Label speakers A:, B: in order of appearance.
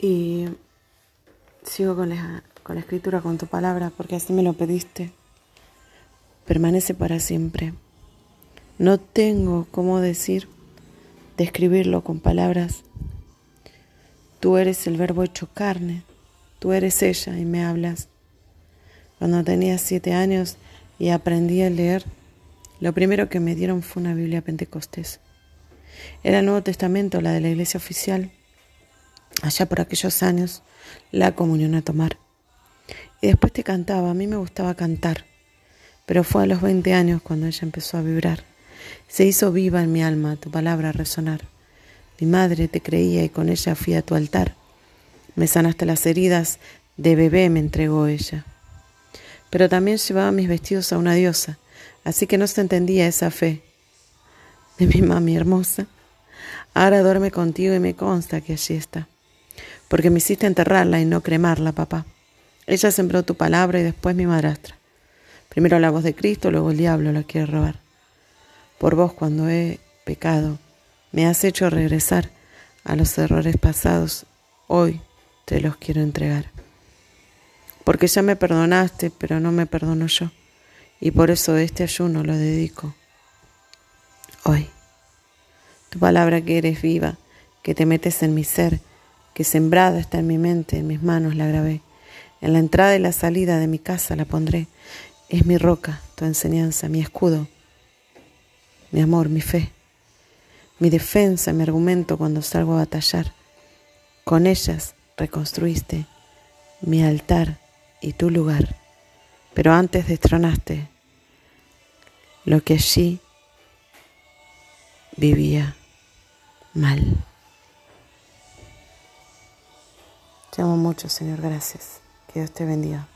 A: Y sigo con la, con la escritura, con tu palabra, porque así me lo pediste. Permanece para siempre. No tengo cómo decir, describirlo con palabras. Tú eres el verbo hecho carne, tú eres ella y me hablas. Cuando tenía siete años y aprendí a leer, lo primero que me dieron fue una Biblia Pentecostés. Era el Nuevo Testamento, la de la iglesia oficial, allá por aquellos años, la comunión a tomar. Y después te cantaba, a mí me gustaba cantar, pero fue a los 20 años cuando ella empezó a vibrar. Se hizo viva en mi alma tu palabra resonar. Mi madre te creía y con ella fui a tu altar. Me sanaste las heridas, de bebé me entregó ella. Pero también llevaba mis vestidos a una diosa, así que no se entendía esa fe de mi mami hermosa. Ahora duerme contigo y me consta que allí está, porque me hiciste enterrarla y no cremarla, papá. Ella sembró tu palabra y después mi madrastra. Primero la voz de Cristo, luego el diablo la quiere robar. Por vos cuando he pecado, me has hecho regresar a los errores pasados, hoy te los quiero entregar. Porque ya me perdonaste, pero no me perdono yo, y por eso este ayuno lo dedico hoy. Tu palabra que eres viva, que te metes en mi ser, que sembrada está en mi mente, en mis manos la grabé. En la entrada y la salida de mi casa la pondré. Es mi roca, tu enseñanza, mi escudo, mi amor, mi fe, mi defensa, mi argumento cuando salgo a batallar. Con ellas reconstruiste mi altar y tu lugar, pero antes destronaste lo que allí vivía mal. Te amo mucho, Señor, gracias. Que Dios te bendiga.